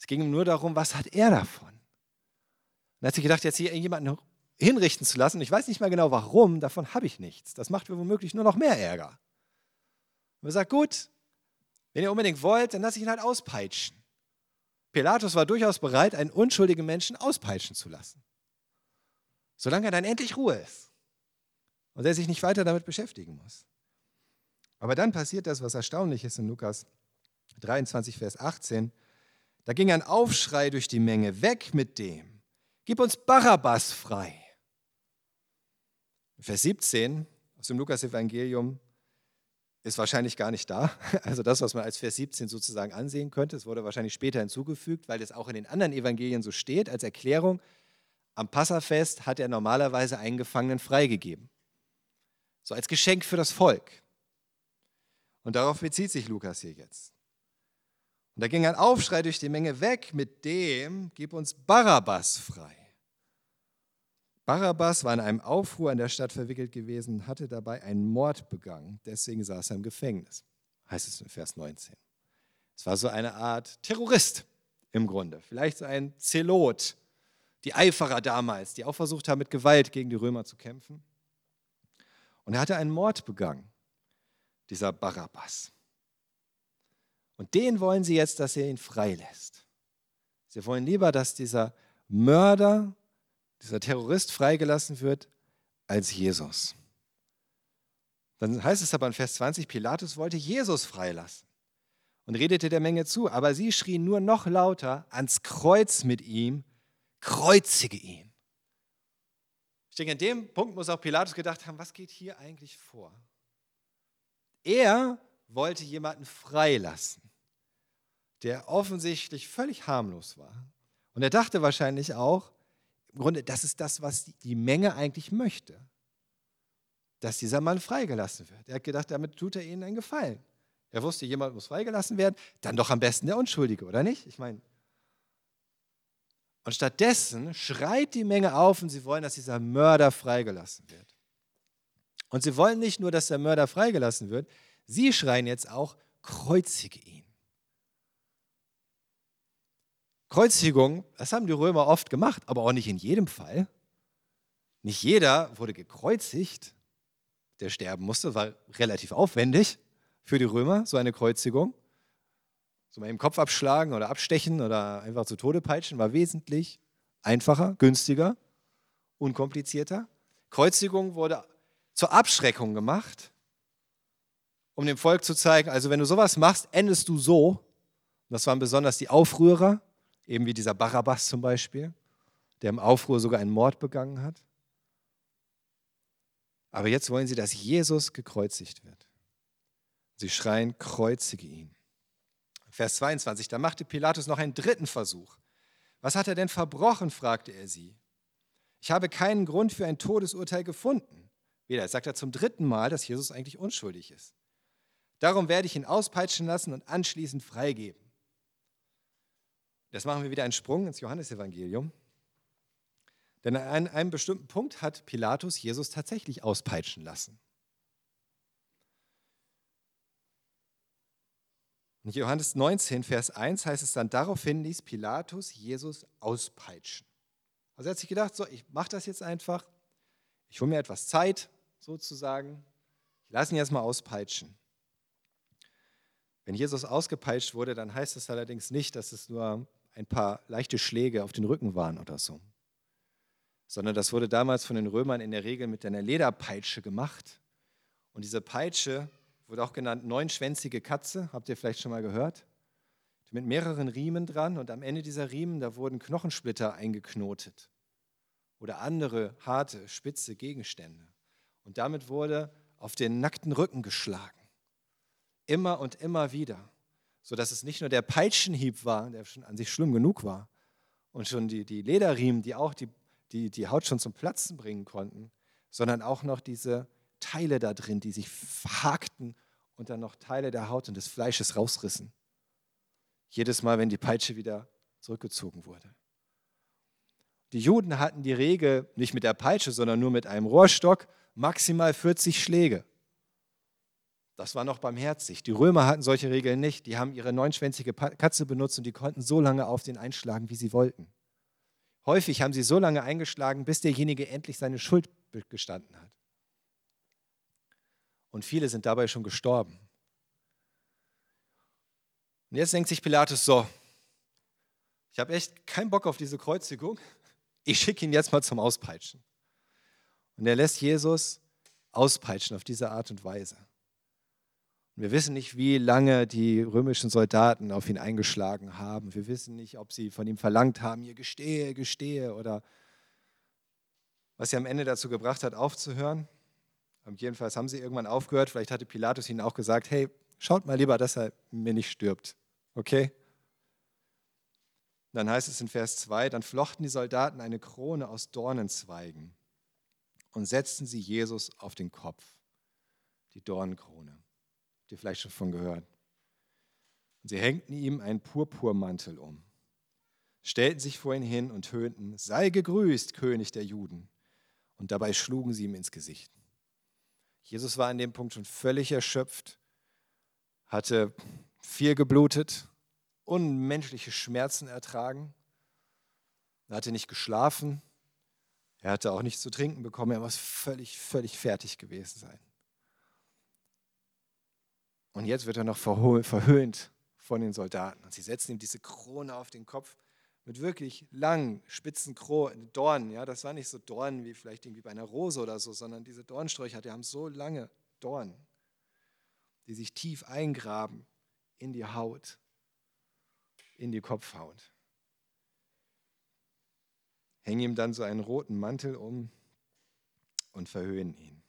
Es ging ihm nur darum, was hat er davon? Und er hat sich gedacht, jetzt hier jemanden hinrichten zu lassen. Ich weiß nicht mal genau warum, davon habe ich nichts. Das macht mir womöglich nur noch mehr Ärger. Und er sagt, gut, wenn ihr unbedingt wollt, dann lasse ich ihn halt auspeitschen. Pilatus war durchaus bereit, einen unschuldigen Menschen auspeitschen zu lassen. Solange er dann endlich Ruhe ist und er sich nicht weiter damit beschäftigen muss. Aber dann passiert das, was erstaunlich ist in Lukas 23, Vers 18. Da ging ein Aufschrei durch die Menge, weg mit dem, gib uns Barabbas frei. Vers 17 aus dem Lukas-Evangelium ist wahrscheinlich gar nicht da. Also das, was man als Vers 17 sozusagen ansehen könnte, es wurde wahrscheinlich später hinzugefügt, weil es auch in den anderen Evangelien so steht, als Erklärung. Am Passafest hat er normalerweise einen Gefangenen freigegeben. So als Geschenk für das Volk. Und darauf bezieht sich Lukas hier jetzt. Und da ging ein Aufschrei durch die Menge weg mit dem, gib uns Barabbas frei. Barabbas war in einem Aufruhr in der Stadt verwickelt gewesen und hatte dabei einen Mord begangen. Deswegen saß er im Gefängnis, heißt es in Vers 19. Es war so eine Art Terrorist im Grunde, vielleicht so ein Zelot, die Eiferer damals, die auch versucht haben, mit Gewalt gegen die Römer zu kämpfen. Und er hatte einen Mord begangen, dieser Barabbas. Und den wollen sie jetzt, dass er ihn freilässt. Sie wollen lieber, dass dieser Mörder dieser Terrorist freigelassen wird als Jesus. Dann heißt es aber in Vers 20, Pilatus wollte Jesus freilassen und redete der Menge zu, aber sie schrien nur noch lauter ans Kreuz mit ihm, kreuzige ihn. Ich denke, an dem Punkt muss auch Pilatus gedacht haben, was geht hier eigentlich vor? Er wollte jemanden freilassen, der offensichtlich völlig harmlos war. Und er dachte wahrscheinlich auch, im Grunde, das ist das, was die Menge eigentlich möchte. Dass dieser Mann freigelassen wird. Er hat gedacht, damit tut er ihnen einen Gefallen. Er wusste, jemand muss freigelassen werden, dann doch am besten der Unschuldige, oder nicht? Ich meine. Und stattdessen schreit die Menge auf und sie wollen, dass dieser Mörder freigelassen wird. Und sie wollen nicht nur, dass der Mörder freigelassen wird, sie schreien jetzt auch, kreuzige ihn. Kreuzigung, das haben die Römer oft gemacht, aber auch nicht in jedem Fall. Nicht jeder wurde gekreuzigt, der sterben musste, war relativ aufwendig für die Römer, so eine Kreuzigung. So mal im Kopf abschlagen oder abstechen oder einfach zu Tode peitschen war wesentlich einfacher, günstiger, unkomplizierter. Kreuzigung wurde zur Abschreckung gemacht, um dem Volk zu zeigen, also wenn du sowas machst, endest du so. Das waren besonders die Aufrührer, eben wie dieser Barabbas zum Beispiel, der im Aufruhr sogar einen Mord begangen hat. Aber jetzt wollen sie, dass Jesus gekreuzigt wird. Sie schreien, kreuzige ihn. Vers 22, da machte Pilatus noch einen dritten Versuch. Was hat er denn verbrochen, fragte er sie. Ich habe keinen Grund für ein Todesurteil gefunden. Wieder, sagt er zum dritten Mal, dass Jesus eigentlich unschuldig ist. Darum werde ich ihn auspeitschen lassen und anschließend freigeben. Jetzt machen wir wieder einen Sprung ins Johannesevangelium. Denn an einem bestimmten Punkt hat Pilatus Jesus tatsächlich auspeitschen lassen. In Johannes 19, Vers 1 heißt es dann, daraufhin ließ Pilatus Jesus auspeitschen. Also er hat sich gedacht, so, ich mache das jetzt einfach, ich hole mir etwas Zeit sozusagen, ich lasse ihn jetzt mal auspeitschen. Wenn Jesus ausgepeitscht wurde, dann heißt es allerdings nicht, dass es nur ein paar leichte Schläge auf den Rücken waren oder so. Sondern das wurde damals von den Römern in der Regel mit einer Lederpeitsche gemacht. Und diese Peitsche wurde auch genannt neunschwänzige Katze, habt ihr vielleicht schon mal gehört? Mit mehreren Riemen dran und am Ende dieser Riemen, da wurden Knochensplitter eingeknotet oder andere harte, spitze Gegenstände. Und damit wurde auf den nackten Rücken geschlagen. Immer und immer wieder sodass es nicht nur der Peitschenhieb war, der schon an sich schlimm genug war, und schon die, die Lederriemen, die auch die, die, die Haut schon zum Platzen bringen konnten, sondern auch noch diese Teile da drin, die sich verhakten und dann noch Teile der Haut und des Fleisches rausrissen. Jedes Mal, wenn die Peitsche wieder zurückgezogen wurde. Die Juden hatten die Regel nicht mit der Peitsche, sondern nur mit einem Rohrstock, maximal 40 Schläge. Das war noch barmherzig. Die Römer hatten solche Regeln nicht. Die haben ihre neunschwänzige Katze benutzt und die konnten so lange auf den einschlagen, wie sie wollten. Häufig haben sie so lange eingeschlagen, bis derjenige endlich seine Schuld gestanden hat. Und viele sind dabei schon gestorben. Und jetzt denkt sich Pilatus so, ich habe echt keinen Bock auf diese Kreuzigung. Ich schicke ihn jetzt mal zum Auspeitschen. Und er lässt Jesus auspeitschen auf diese Art und Weise. Und wir wissen nicht, wie lange die römischen Soldaten auf ihn eingeschlagen haben. Wir wissen nicht, ob sie von ihm verlangt haben, ihr gestehe, gestehe oder was sie am Ende dazu gebracht hat, aufzuhören. Jedenfalls haben sie irgendwann aufgehört. Vielleicht hatte Pilatus ihnen auch gesagt, hey, schaut mal lieber, dass er mir nicht stirbt. Okay? Dann heißt es in Vers 2, dann flochten die Soldaten eine Krone aus Dornenzweigen und setzten sie Jesus auf den Kopf, die Dornenkrone. Habt ihr vielleicht schon von gehört? Und sie hängten ihm einen Purpurmantel um, stellten sich vor ihn hin und höhnten, sei gegrüßt, König der Juden. Und dabei schlugen sie ihm ins Gesicht. Jesus war an dem Punkt schon völlig erschöpft, hatte viel geblutet, unmenschliche Schmerzen ertragen. Er hatte nicht geschlafen, er hatte auch nichts zu trinken bekommen, er muss völlig, völlig fertig gewesen sein. Und jetzt wird er noch verhöhnt von den Soldaten. Und sie setzen ihm diese Krone auf den Kopf mit wirklich langen, spitzen Dornen. Ja, das war nicht so Dornen wie vielleicht irgendwie bei einer Rose oder so, sondern diese Dornsträucher, die haben so lange Dornen, die sich tief eingraben in die Haut, in die Kopfhaut hängen ihm dann so einen roten Mantel um und verhöhnen ihn.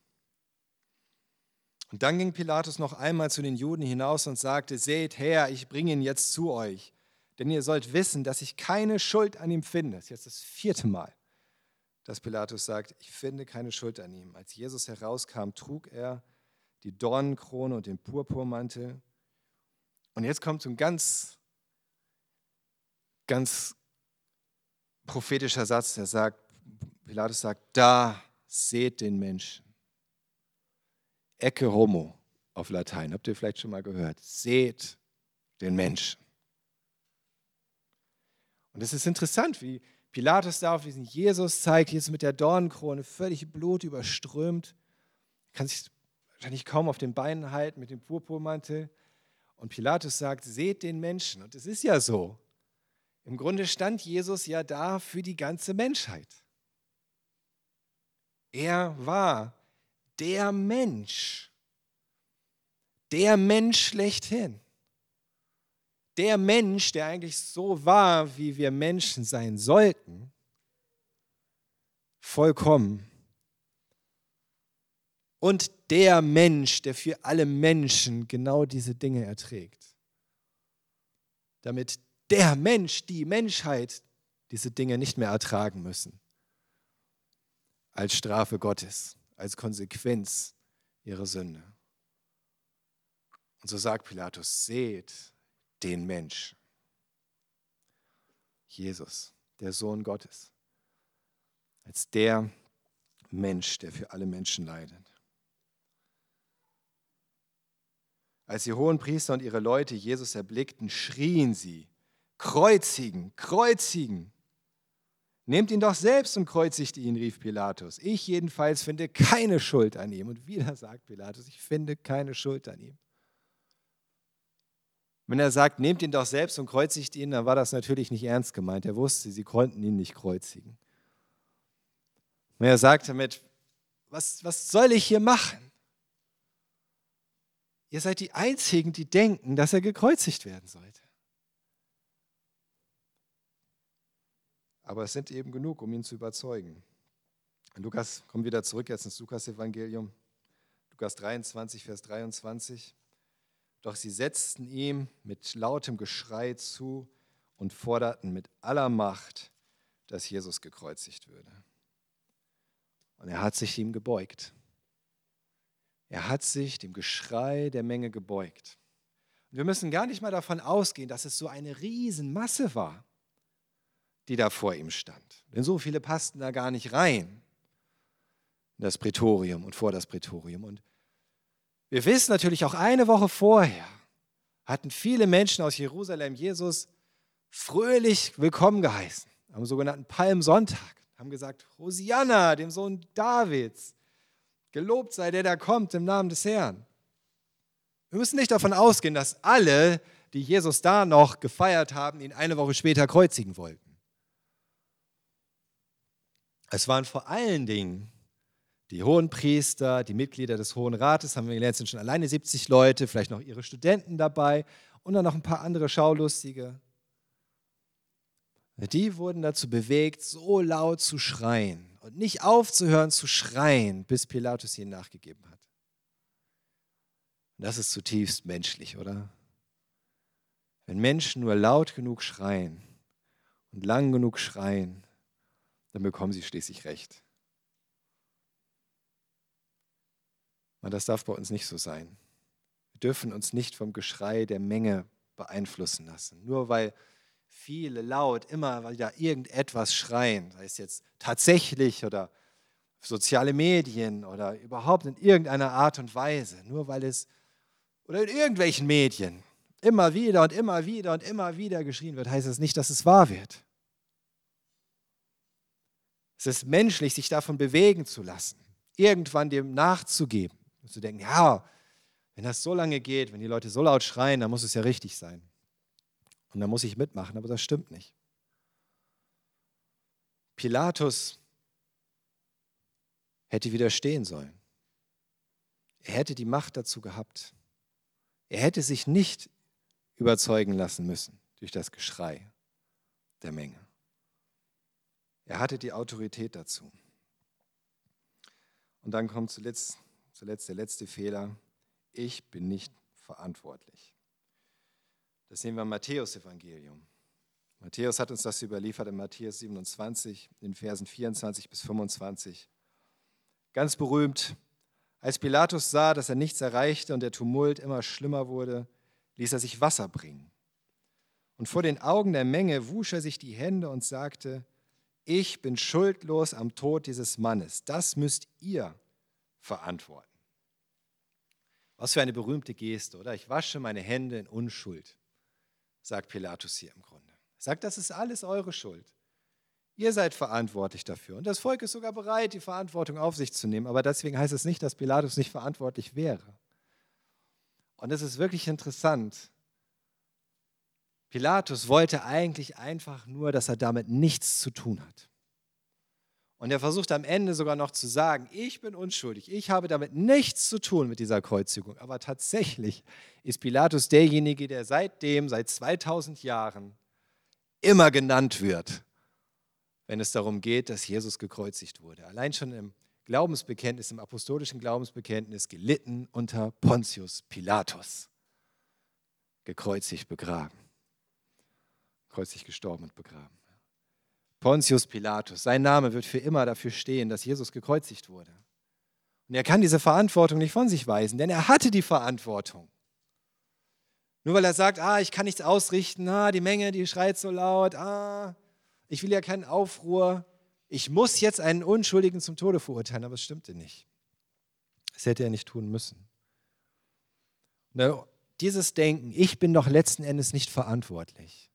Und dann ging Pilatus noch einmal zu den Juden hinaus und sagte, seht her, ich bringe ihn jetzt zu euch, denn ihr sollt wissen, dass ich keine Schuld an ihm finde. Das ist jetzt das vierte Mal, dass Pilatus sagt, ich finde keine Schuld an ihm. Als Jesus herauskam, trug er die Dornenkrone und den Purpurmantel. Und jetzt kommt so ein ganz, ganz prophetischer Satz, der sagt, Pilatus sagt, da seht den Menschen. Ecce homo auf Latein, habt ihr vielleicht schon mal gehört. Seht den Menschen. Und es ist interessant, wie Pilatus da auf diesen Jesus zeigt, Jesus mit der Dornenkrone, völlig blutüberströmt, kann sich wahrscheinlich kaum auf den Beinen halten mit dem Purpurmantel. Und Pilatus sagt, seht den Menschen. Und es ist ja so. Im Grunde stand Jesus ja da für die ganze Menschheit. Er war der Mensch, der Mensch schlechthin. Der Mensch, der eigentlich so war, wie wir Menschen sein sollten, vollkommen. Und der Mensch, der für alle Menschen genau diese Dinge erträgt. Damit der Mensch, die Menschheit diese Dinge nicht mehr ertragen müssen. Als Strafe Gottes, als Konsequenz ihrer Sünde. Und so sagt Pilatus, seht den Mensch. Jesus, der Sohn Gottes, als der Mensch, der für alle Menschen leidet. Als die hohen Priester und ihre Leute Jesus erblickten, schrien sie, kreuzigen, kreuzigen. Nehmt ihn doch selbst und kreuzigt ihn, rief Pilatus. Ich jedenfalls finde keine Schuld an ihm. Und wieder sagt Pilatus, ich finde keine Schuld an ihm. Wenn er sagt, nehmt ihn doch selbst und kreuzigt ihn, dann war das natürlich nicht ernst gemeint. Er wusste, sie konnten ihn nicht kreuzigen. Und er sagt damit, was, was soll ich hier machen? Ihr seid die Einzigen, die denken, dass er gekreuzigt werden sollte. Aber es sind eben genug, um ihn zu überzeugen. Lukas, kommen wieder zurück jetzt ins Lukas-Evangelium. Lukas 23, Vers 23. Doch sie setzten ihm mit lautem Geschrei zu und forderten mit aller Macht, dass Jesus gekreuzigt würde. Und er hat sich ihm gebeugt. Er hat sich dem Geschrei der Menge gebeugt. Und wir müssen gar nicht mal davon ausgehen, dass es so eine Riesenmasse war die da vor ihm stand. Denn so viele passten da gar nicht rein in das Prätorium und vor das Prätorium. Und wir wissen natürlich auch eine Woche vorher hatten viele Menschen aus Jerusalem Jesus fröhlich willkommen geheißen. am sogenannten Palmsonntag, haben gesagt, Hosianna, dem Sohn Davids, gelobt sei der, der kommt im Namen des Herrn. Wir müssen nicht davon ausgehen, dass alle, die Jesus da noch gefeiert haben, ihn eine Woche später kreuzigen wollten. Es waren vor allen Dingen die hohen Priester, die Mitglieder des Hohen Rates, haben wir gelernt, sind schon alleine 70 Leute, vielleicht noch ihre Studenten dabei und dann noch ein paar andere Schaulustige. Die wurden dazu bewegt, so laut zu schreien und nicht aufzuhören zu schreien, bis Pilatus ihnen nachgegeben hat. Das ist zutiefst menschlich, oder? Wenn Menschen nur laut genug schreien und lang genug schreien, dann bekommen sie schließlich recht. Und das darf bei uns nicht so sein. Wir dürfen uns nicht vom Geschrei der Menge beeinflussen lassen. Nur weil viele laut immer wieder irgendetwas schreien, sei es jetzt tatsächlich oder soziale Medien oder überhaupt in irgendeiner Art und Weise, nur weil es oder in irgendwelchen Medien immer wieder und immer wieder und immer wieder geschrien wird, heißt es das nicht, dass es wahr wird. Es ist menschlich, sich davon bewegen zu lassen, irgendwann dem nachzugeben und zu denken, ja, wenn das so lange geht, wenn die Leute so laut schreien, dann muss es ja richtig sein. Und dann muss ich mitmachen, aber das stimmt nicht. Pilatus hätte widerstehen sollen. Er hätte die Macht dazu gehabt. Er hätte sich nicht überzeugen lassen müssen durch das Geschrei der Menge. Er hatte die Autorität dazu. Und dann kommt zuletzt, zuletzt der letzte Fehler. Ich bin nicht verantwortlich. Das sehen wir im Matthäus-Evangelium. Matthäus hat uns das überliefert in Matthäus 27, in Versen 24 bis 25. Ganz berühmt, als Pilatus sah, dass er nichts erreichte und der Tumult immer schlimmer wurde, ließ er sich Wasser bringen. Und vor den Augen der Menge wusch er sich die Hände und sagte, ich bin schuldlos am Tod dieses Mannes. Das müsst ihr verantworten. Was für eine berühmte Geste, oder? Ich wasche meine Hände in Unschuld, sagt Pilatus hier im Grunde. Er sagt, das ist alles eure Schuld. Ihr seid verantwortlich dafür. Und das Volk ist sogar bereit, die Verantwortung auf sich zu nehmen. Aber deswegen heißt es nicht, dass Pilatus nicht verantwortlich wäre. Und es ist wirklich interessant. Pilatus wollte eigentlich einfach nur, dass er damit nichts zu tun hat. Und er versucht am Ende sogar noch zu sagen, ich bin unschuldig, ich habe damit nichts zu tun mit dieser Kreuzigung. Aber tatsächlich ist Pilatus derjenige, der seitdem, seit 2000 Jahren, immer genannt wird wenn es darum geht, dass Jesus gekreuzigt wurde. Allein schon im Glaubensbekenntnis, im apostolischen Glaubensbekenntnis, gelitten unter Pontius Pilatus. Gekreuzigt, begraben. Kreuzig gestorben und begraben. Pontius Pilatus, sein Name wird für immer dafür stehen, dass Jesus gekreuzigt wurde. Und er kann diese Verantwortung nicht von sich weisen, denn er hatte die Verantwortung. Nur weil er sagt, ah, ich kann nichts ausrichten, ah, die Menge, die schreit so laut, ah, ich will ja keinen Aufruhr, ich muss jetzt einen Unschuldigen zum Tode verurteilen, aber es stimmte nicht. Das hätte er nicht tun müssen. dieses Denken, ich bin doch letzten Endes nicht verantwortlich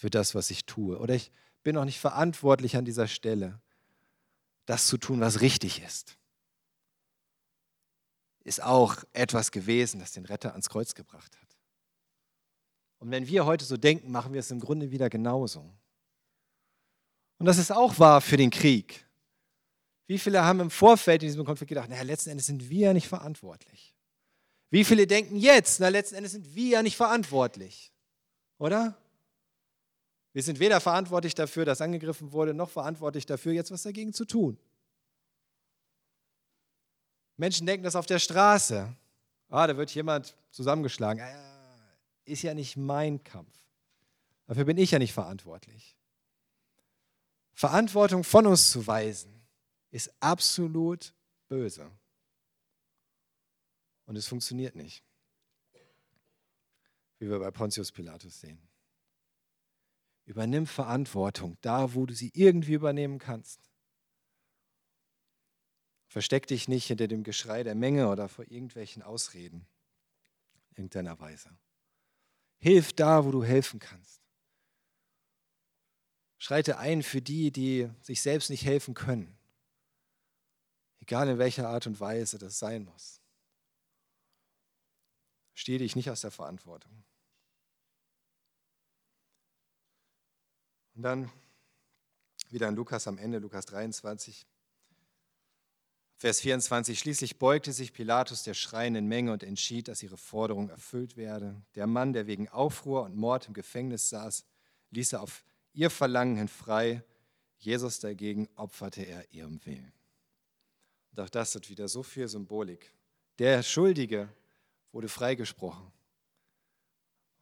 für das, was ich tue, oder ich bin doch nicht verantwortlich an dieser Stelle, das zu tun, was richtig ist, ist auch etwas gewesen, das den Retter ans Kreuz gebracht hat. Und wenn wir heute so denken, machen wir es im Grunde wieder genauso. Und das ist auch wahr für den Krieg. Wie viele haben im Vorfeld in diesem Konflikt gedacht, naja, letzten Endes sind wir ja nicht verantwortlich. Wie viele denken jetzt, na, letzten Endes sind wir ja nicht verantwortlich. Oder? Wir sind weder verantwortlich dafür, dass angegriffen wurde, noch verantwortlich dafür, jetzt was dagegen zu tun. Menschen denken das auf der Straße. Ah, da wird jemand zusammengeschlagen. Ah, ist ja nicht mein Kampf. Dafür bin ich ja nicht verantwortlich. Verantwortung von uns zu weisen, ist absolut böse. Und es funktioniert nicht, wie wir bei Pontius Pilatus sehen. Übernimm Verantwortung da, wo du sie irgendwie übernehmen kannst. Versteck dich nicht hinter dem Geschrei der Menge oder vor irgendwelchen Ausreden in irgendeiner Weise. Hilf da, wo du helfen kannst. Schreite ein für die, die sich selbst nicht helfen können. Egal in welcher Art und Weise das sein muss. Stehe dich nicht aus der Verantwortung. Und dann wieder in Lukas am Ende, Lukas 23, Vers 24. Schließlich beugte sich Pilatus der schreienden Menge und entschied, dass ihre Forderung erfüllt werde. Der Mann, der wegen Aufruhr und Mord im Gefängnis saß, ließ er auf ihr Verlangen hin frei. Jesus dagegen opferte er ihrem Willen. Und auch das hat wieder so viel Symbolik. Der Schuldige wurde freigesprochen,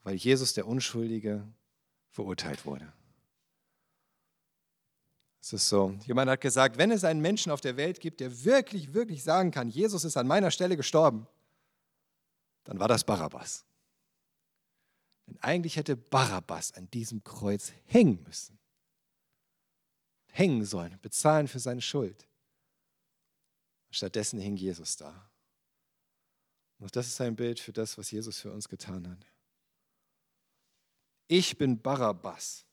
weil Jesus, der Unschuldige, verurteilt wurde. Es ist so. Jemand hat gesagt, wenn es einen Menschen auf der Welt gibt, der wirklich, wirklich sagen kann, Jesus ist an meiner Stelle gestorben, dann war das Barabbas. Denn eigentlich hätte Barabbas an diesem Kreuz hängen müssen. Hängen sollen, bezahlen für seine Schuld. Stattdessen hing Jesus da. Und das ist ein Bild für das, was Jesus für uns getan hat. Ich bin Barabbas.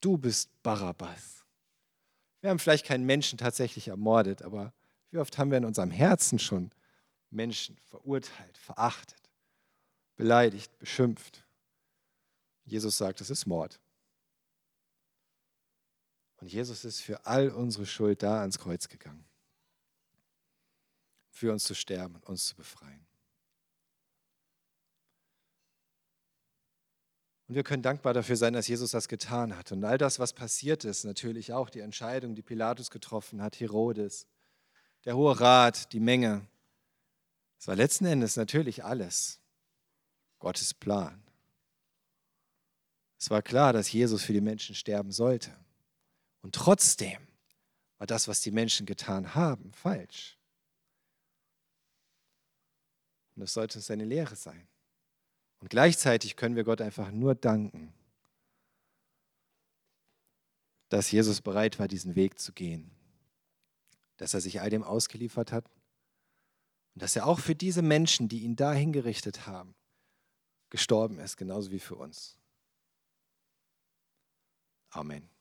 Du bist Barabbas. Wir haben vielleicht keinen Menschen tatsächlich ermordet, aber wie oft haben wir in unserem Herzen schon Menschen verurteilt, verachtet, beleidigt, beschimpft? Jesus sagt, es ist Mord. Und Jesus ist für all unsere Schuld da ans Kreuz gegangen, für uns zu sterben und uns zu befreien. Und wir können dankbar dafür sein, dass Jesus das getan hat. Und all das, was passiert ist, natürlich auch die Entscheidung, die Pilatus getroffen hat, Herodes, der Hohe Rat, die Menge. Es war letzten Endes natürlich alles Gottes Plan. Es war klar, dass Jesus für die Menschen sterben sollte. Und trotzdem war das, was die Menschen getan haben, falsch. Und das sollte uns eine Lehre sein. Und gleichzeitig können wir Gott einfach nur danken, dass Jesus bereit war, diesen Weg zu gehen, dass er sich all dem ausgeliefert hat und dass er auch für diese Menschen, die ihn da hingerichtet haben, gestorben ist, genauso wie für uns. Amen.